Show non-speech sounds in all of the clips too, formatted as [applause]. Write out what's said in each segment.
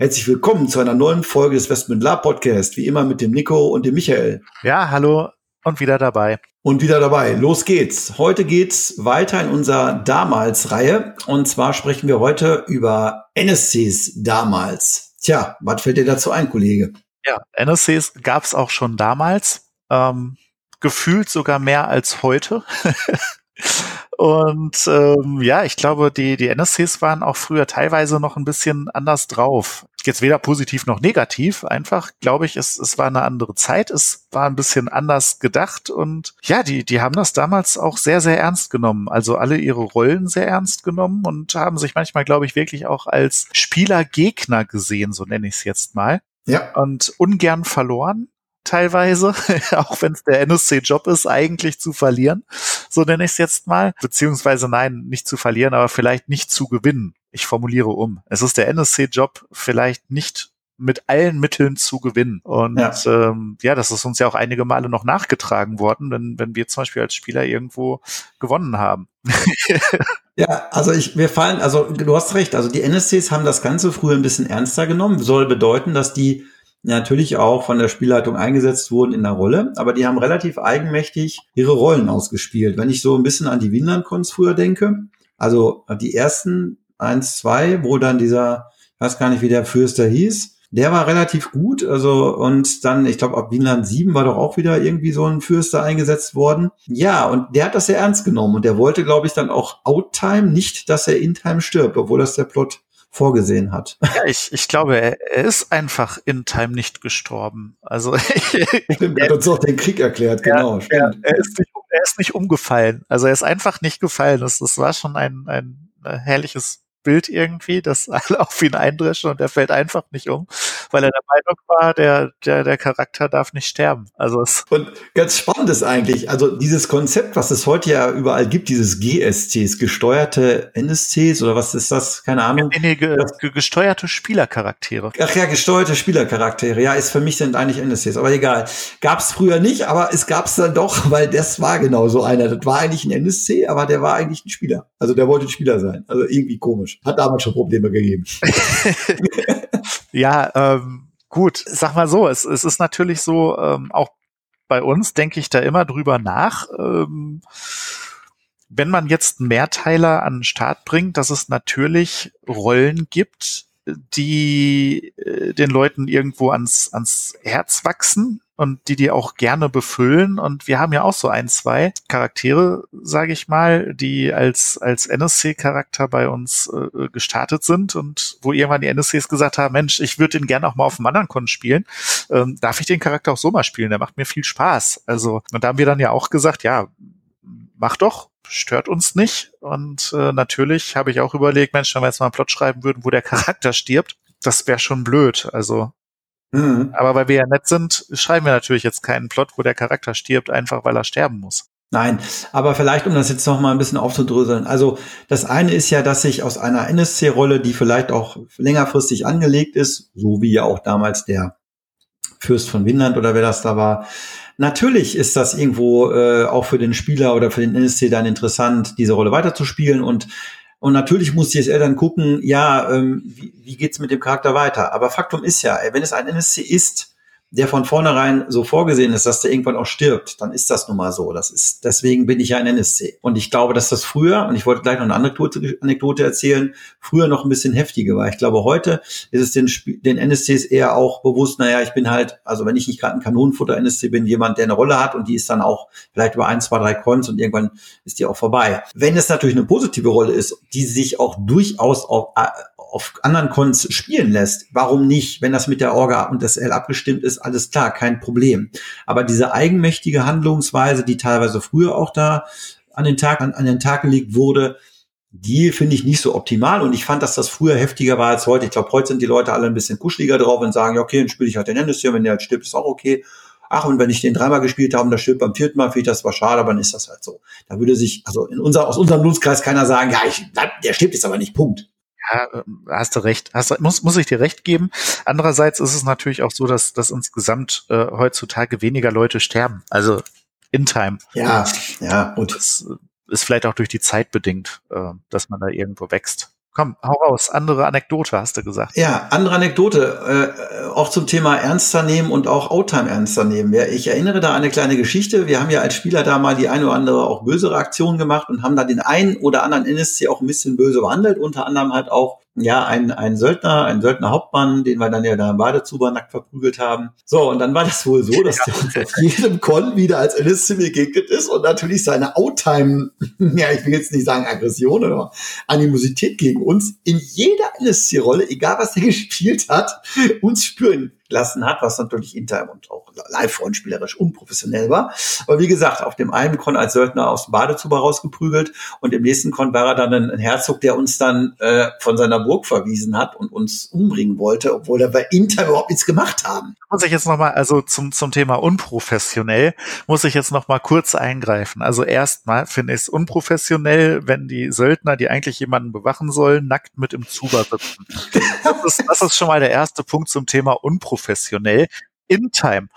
Herzlich willkommen zu einer neuen Folge des Westman Lab Podcast, wie immer mit dem Nico und dem Michael. Ja, hallo und wieder dabei. Und wieder dabei. Los geht's. Heute geht's weiter in unserer Damals-Reihe. Und zwar sprechen wir heute über NSCs damals. Tja, was fällt dir dazu ein, Kollege? Ja, NSCs gab's auch schon damals. Ähm, gefühlt sogar mehr als heute. [laughs] Und ähm, ja, ich glaube, die, die NSCs waren auch früher teilweise noch ein bisschen anders drauf. Jetzt weder positiv noch negativ. Einfach, glaube ich, es, es war eine andere Zeit. Es war ein bisschen anders gedacht. Und ja, die, die haben das damals auch sehr, sehr ernst genommen. Also alle ihre Rollen sehr ernst genommen und haben sich manchmal, glaube ich, wirklich auch als Spielergegner gesehen, so nenne ich es jetzt mal. Ja. Und ungern verloren teilweise, [laughs] auch wenn es der NSC-Job ist, eigentlich zu verlieren, so nenne ich es jetzt mal. Beziehungsweise nein, nicht zu verlieren, aber vielleicht nicht zu gewinnen. Ich formuliere um. Es ist der NSC-Job vielleicht nicht mit allen Mitteln zu gewinnen. Und ja. Ähm, ja, das ist uns ja auch einige Male noch nachgetragen worden, wenn, wenn wir zum Beispiel als Spieler irgendwo gewonnen haben. [laughs] ja, also ich, wir fallen, also du hast recht, also die NSCs haben das Ganze früher ein bisschen ernster genommen. Soll bedeuten, dass die natürlich auch von der Spielleitung eingesetzt wurden in der Rolle, aber die haben relativ eigenmächtig ihre Rollen ausgespielt. Wenn ich so ein bisschen an die Winlandkunst früher denke, also die ersten eins, zwei, wo dann dieser, ich weiß gar nicht, wie der Fürster hieß, der war relativ gut, also und dann, ich glaube, ab Winland 7 war doch auch wieder irgendwie so ein Fürster eingesetzt worden. Ja, und der hat das sehr ernst genommen und der wollte, glaube ich, dann auch Outtime, nicht, dass er In-Time stirbt, obwohl das der Plot vorgesehen hat. [laughs] Ja, ich, ich glaube, er, er ist einfach in Time nicht gestorben. Also [laughs] stimmt, er hat uns auch den Krieg erklärt, genau. Er, er, er, ist nicht, er ist nicht umgefallen. Also er ist einfach nicht gefallen. Das, das war schon ein, ein herrliches Bild irgendwie, dass [laughs] alle auf ihn eindreschen und er fällt einfach nicht um, weil er der Meinung war, der, der, der Charakter darf nicht sterben. Also es und ganz spannend ist eigentlich, also dieses Konzept, was es heute ja überall gibt, dieses GSCs, gesteuerte NSCs oder was ist das? Keine Ahnung. Nee, nee, ge gesteuerte Spielercharaktere. Ach ja, gesteuerte Spielercharaktere. Ja, ist für mich sind eigentlich NSCs, aber egal. Gab es früher nicht, aber es gab es dann doch, [laughs] weil das war genau so einer. Das war eigentlich ein NSC, aber der war eigentlich ein Spieler. Also der wollte ein Spieler sein. Also irgendwie komisch komisch. Hat damals schon Probleme gegeben. [laughs] [laughs] ja, ähm, gut, sag mal so, es, es ist natürlich so, ähm, auch bei uns denke ich da immer drüber nach. Ähm, wenn man jetzt Mehrteiler an den Start bringt, dass es natürlich Rollen gibt, die äh, den Leuten irgendwo ans, ans Herz wachsen und die die auch gerne befüllen. Und wir haben ja auch so ein, zwei Charaktere, sage ich mal, die als, als NSC-Charakter bei uns äh, gestartet sind und wo irgendwann die NSCs gesagt haben, Mensch, ich würde den gerne auch mal auf dem anderen Kon spielen. Ähm, darf ich den Charakter auch so mal spielen? Der macht mir viel Spaß. Also, und da haben wir dann ja auch gesagt, ja, mach doch, stört uns nicht. Und äh, natürlich habe ich auch überlegt, Mensch, wenn wir jetzt mal einen Plot schreiben würden, wo der Charakter stirbt, das wäre schon blöd. Also Mhm. Aber weil wir ja nett sind, schreiben wir natürlich jetzt keinen Plot, wo der Charakter stirbt, einfach weil er sterben muss. Nein, aber vielleicht, um das jetzt noch mal ein bisschen aufzudröseln. Also das eine ist ja, dass sich aus einer NSC-Rolle, die vielleicht auch längerfristig angelegt ist, so wie ja auch damals der Fürst von Windland oder wer das da war, natürlich ist das irgendwo äh, auch für den Spieler oder für den NSC dann interessant, diese Rolle weiterzuspielen und und natürlich muss die SL dann gucken, ja, ähm, wie, wie geht's mit dem Charakter weiter? Aber Faktum ist ja, wenn es ein NSC ist, der von vornherein so vorgesehen ist, dass der irgendwann auch stirbt, dann ist das nun mal so. Das ist, deswegen bin ich ja ein NSC. Und ich glaube, dass das früher, und ich wollte gleich noch eine Anekdote, Anekdote erzählen, früher noch ein bisschen heftiger war. Ich glaube, heute ist es den, den NSCs eher auch bewusst, naja, ich bin halt, also wenn ich nicht gerade ein Kanonenfutter-NSC bin, jemand, der eine Rolle hat und die ist dann auch vielleicht über ein, zwei, drei Cons und irgendwann ist die auch vorbei. Wenn es natürlich eine positive Rolle ist, die sich auch durchaus auf, auf anderen Cons spielen lässt, warum nicht? Wenn das mit der Orga und das L abgestimmt ist, alles klar, kein Problem. Aber diese eigenmächtige Handlungsweise, die teilweise früher auch da an den Tag, an, an den Tag gelegt wurde, die finde ich nicht so optimal und ich fand, dass das früher heftiger war als heute. Ich glaube, heute sind die Leute alle ein bisschen kuscheliger drauf und sagen, ja, okay, dann spiele ich halt den Endessier, wenn der halt stirbt, ist auch okay. Ach, und wenn ich den dreimal gespielt habe und das stirbt beim vierten Mal, finde ich das war schade, aber dann ist das halt so. Da würde sich, also in unser, aus unserem Blutkreis keiner sagen, ja, ich, der stirbt jetzt aber nicht, Punkt. Ja, äh, hast du recht. Hast, muss, muss ich dir recht geben. Andererseits ist es natürlich auch so, dass, dass insgesamt äh, heutzutage weniger Leute sterben. Also in Time. Ja, ja, und das ist vielleicht auch durch die Zeit bedingt, äh, dass man da irgendwo wächst. Komm, hau raus. Andere Anekdote, hast du gesagt. Ja, andere Anekdote. Äh, auch zum Thema ernster nehmen und auch Outtime ernster nehmen. Ich erinnere da an eine kleine Geschichte. Wir haben ja als Spieler da mal die eine oder andere auch böse Reaktion gemacht und haben da den einen oder anderen NSC auch ein bisschen böse behandelt. Unter anderem halt auch ja, ein, ein Söldner, ein Söldner-Hauptmann, den wir dann ja da im Badezuber nackt verprügelt haben. So, und dann war das wohl so, dass der uns [laughs] auf jedem Con wieder als NSC begegnet ist und natürlich seine Outtime, [laughs] ja, ich will jetzt nicht sagen Aggression oder Animosität gegen uns in jeder NSC-Rolle, egal was er [laughs] gespielt hat, uns spüren lassen hat, was natürlich intern und auch live-freundspielerisch unprofessionell war. Aber wie gesagt, auf dem einen Con als Söldner aus dem Badezuber rausgeprügelt und im nächsten Con war er dann ein Herzog, der uns dann äh, von seiner Burg verwiesen hat und uns umbringen wollte, obwohl wir bei intern überhaupt nichts gemacht haben. Muss ich jetzt nochmal, also zum, zum Thema unprofessionell, muss ich jetzt nochmal kurz eingreifen. Also erstmal finde ich es unprofessionell, wenn die Söldner, die eigentlich jemanden bewachen sollen, nackt mit im Zuber sitzen. [laughs] Das ist, das ist schon mal der erste Punkt zum Thema unprofessionell unprofessionell in Time.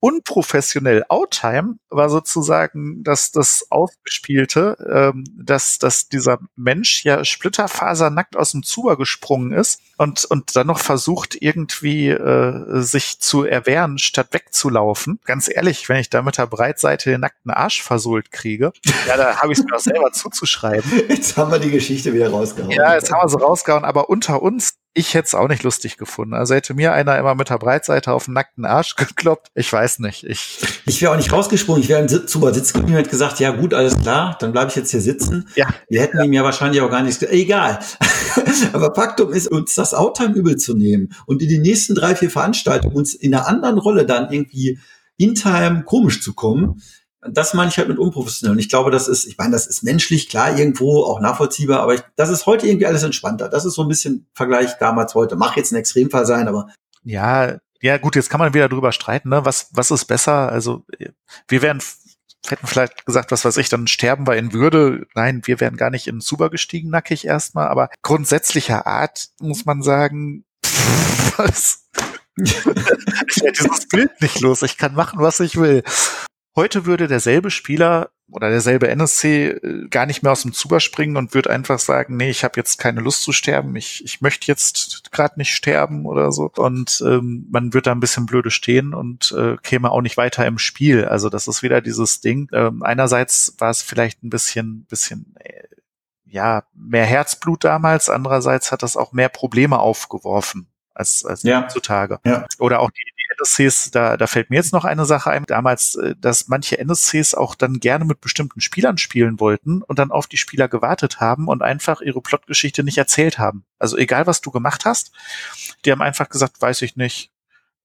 Unprofessionell Outtime war sozusagen das, das Aufgespielte, ähm, dass, dass dieser Mensch ja splitterfasernackt aus dem Zuber gesprungen ist und, und dann noch versucht, irgendwie äh, sich zu erwehren, statt wegzulaufen. Ganz ehrlich, wenn ich da mit der Breitseite den nackten Arsch versohlt kriege, ja, da habe ich es mir auch selber zuzuschreiben. [laughs] Jetzt haben wir die Geschichte wieder rausgehauen. Ja, jetzt haben wir sie rausgehauen, aber unter uns, ich hätte es auch nicht lustig gefunden. Also hätte mir einer immer mit der Breitseite auf den nackten Arsch [laughs] gekloppt. Ich weiß nicht. Ich, ich wäre auch nicht rausgesprungen. Ich wäre im Zuber sitzen geblieben und hätte gesagt, ja gut, alles klar, dann bleibe ich jetzt hier sitzen. Ja. Wir hätten ja. ihm ja wahrscheinlich auch gar nichts. Egal. [laughs] Aber Faktum ist, uns das Outtime übel zu nehmen und in die nächsten drei, vier Veranstaltungen uns in einer anderen Rolle dann irgendwie in Time komisch zu kommen das meine ich halt mit unprofessionell. Und ich glaube, das ist, ich meine, das ist menschlich, klar, irgendwo auch nachvollziehbar, aber ich, das ist heute irgendwie alles entspannter. Das ist so ein bisschen Vergleich damals heute. Mach jetzt ein Extremfall sein, aber. Ja, ja, gut, jetzt kann man wieder drüber streiten, ne? Was, was ist besser? Also, wir wären, hätten vielleicht gesagt, was weiß ich, dann sterben wir in Würde. Nein, wir wären gar nicht in Zuber gestiegen, nackig erstmal, aber grundsätzlicher Art muss man sagen, pff, [laughs] was? [laughs] ich werde dieses Bild nicht los. Ich kann machen, was ich will. Heute würde derselbe Spieler oder derselbe NSC äh, gar nicht mehr aus dem Zuber springen und würde einfach sagen, nee, ich habe jetzt keine Lust zu sterben, ich, ich möchte jetzt gerade nicht sterben oder so. Und ähm, man wird da ein bisschen blöde stehen und äh, käme auch nicht weiter im Spiel. Also das ist wieder dieses Ding. Ähm, einerseits war es vielleicht ein bisschen, bisschen äh, ja, mehr Herzblut damals, andererseits hat das auch mehr Probleme aufgeworfen als, als ja. heutzutage. Ja. Oder auch die, NSCs, da, da fällt mir jetzt noch eine Sache ein, damals, äh, dass manche NSCs auch dann gerne mit bestimmten Spielern spielen wollten und dann auf die Spieler gewartet haben und einfach ihre Plotgeschichte nicht erzählt haben. Also egal, was du gemacht hast, die haben einfach gesagt, weiß ich nicht,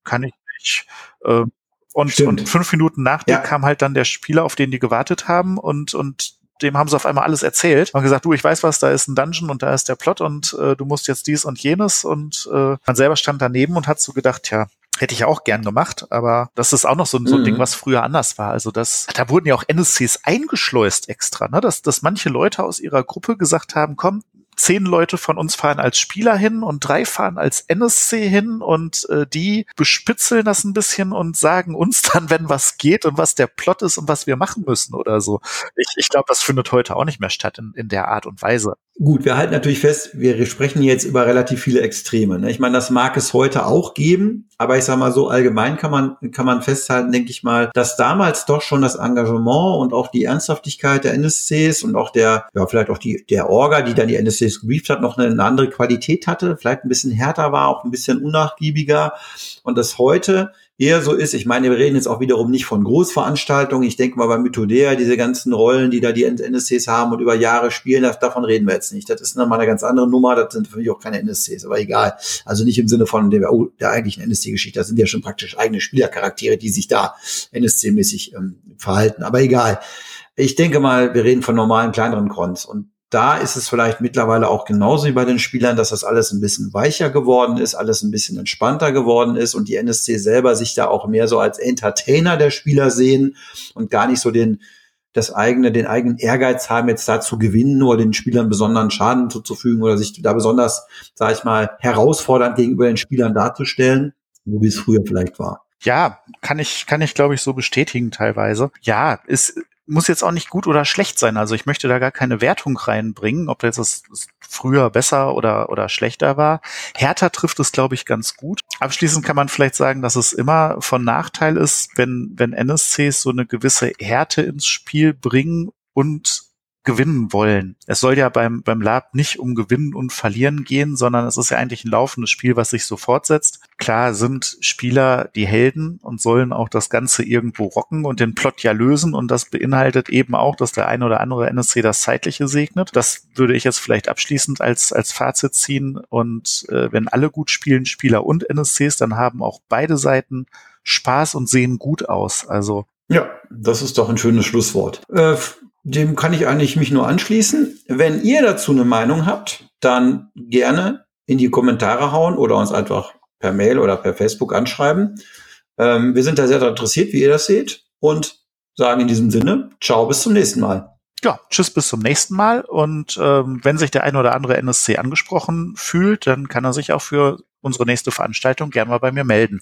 kann ich nicht. Ähm, und, und fünf Minuten nach dir ja. kam halt dann der Spieler, auf den die gewartet haben und, und dem haben sie auf einmal alles erzählt und gesagt, du, ich weiß was, da ist ein Dungeon und da ist der Plot und äh, du musst jetzt dies und jenes und äh, man selber stand daneben und hat so gedacht, ja, Hätte ich auch gern gemacht, aber das ist auch noch so, so ein mhm. Ding, was früher anders war. Also das, da wurden ja auch NSCs eingeschleust extra, ne? dass, dass manche Leute aus ihrer Gruppe gesagt haben, komm, zehn Leute von uns fahren als Spieler hin und drei fahren als NSC hin und äh, die bespitzeln das ein bisschen und sagen uns [laughs] dann, wenn was geht und was der Plot ist und was wir machen müssen oder so. Ich, ich glaube, das findet heute auch nicht mehr statt in, in der Art und Weise. Gut, wir halten natürlich fest, wir sprechen jetzt über relativ viele Extreme. Ne? Ich meine, das mag es heute auch geben, aber ich sage mal so allgemein kann man kann man festhalten, denke ich mal, dass damals doch schon das Engagement und auch die Ernsthaftigkeit der NSCs und auch der ja vielleicht auch die der Orga, die dann die NSCs gebrieft hat, noch eine, eine andere Qualität hatte, vielleicht ein bisschen härter war, auch ein bisschen unnachgiebiger und das heute eher so ist. Ich meine, wir reden jetzt auch wiederum nicht von Großveranstaltungen. Ich denke mal bei Mythodea, diese ganzen Rollen, die da die NSCs haben und über Jahre spielen, das, davon reden wir jetzt nicht. Das ist nochmal eine ganz andere Nummer. Das sind für mich auch keine NSCs, aber egal. Also nicht im Sinne von der, oh, der eigentlichen NSC-Geschichte. Das sind ja schon praktisch eigene Spielercharaktere, die sich da NSC-mäßig ähm, verhalten. Aber egal. Ich denke mal, wir reden von normalen kleineren Cons und da ist es vielleicht mittlerweile auch genauso wie bei den Spielern, dass das alles ein bisschen weicher geworden ist, alles ein bisschen entspannter geworden ist und die NSC selber sich da auch mehr so als Entertainer der Spieler sehen und gar nicht so den, das eigene, den eigenen Ehrgeiz haben, jetzt da zu gewinnen oder den Spielern besonderen Schaden zuzufügen oder sich da besonders, sag ich mal, herausfordernd gegenüber den Spielern darzustellen, so wie es früher vielleicht war. Ja, kann ich, kann ich glaube ich so bestätigen teilweise. Ja, ist, muss jetzt auch nicht gut oder schlecht sein. Also ich möchte da gar keine Wertung reinbringen, ob das, früher besser oder, oder schlechter war. Hertha trifft es, glaube ich, ganz gut. Abschließend kann man vielleicht sagen, dass es immer von Nachteil ist, wenn, wenn NSCs so eine gewisse Härte ins Spiel bringen und gewinnen wollen. Es soll ja beim, beim Lab nicht um Gewinnen und Verlieren gehen, sondern es ist ja eigentlich ein laufendes Spiel, was sich so fortsetzt. Klar sind Spieler die Helden und sollen auch das Ganze irgendwo rocken und den Plot ja lösen und das beinhaltet eben auch, dass der eine oder andere NSC das Zeitliche segnet. Das würde ich jetzt vielleicht abschließend als, als Fazit ziehen und äh, wenn alle gut spielen, Spieler und NSCs, dann haben auch beide Seiten Spaß und sehen gut aus. Also ja, das ist doch ein schönes Schlusswort. Äh, dem kann ich eigentlich mich nur anschließen. Wenn ihr dazu eine Meinung habt, dann gerne in die Kommentare hauen oder uns einfach per Mail oder per Facebook anschreiben. Ähm, wir sind da sehr interessiert, wie ihr das seht und sagen in diesem Sinne, ciao, bis zum nächsten Mal. Ja, tschüss, bis zum nächsten Mal. Und ähm, wenn sich der ein oder andere NSC angesprochen fühlt, dann kann er sich auch für unsere nächste Veranstaltung gerne mal bei mir melden.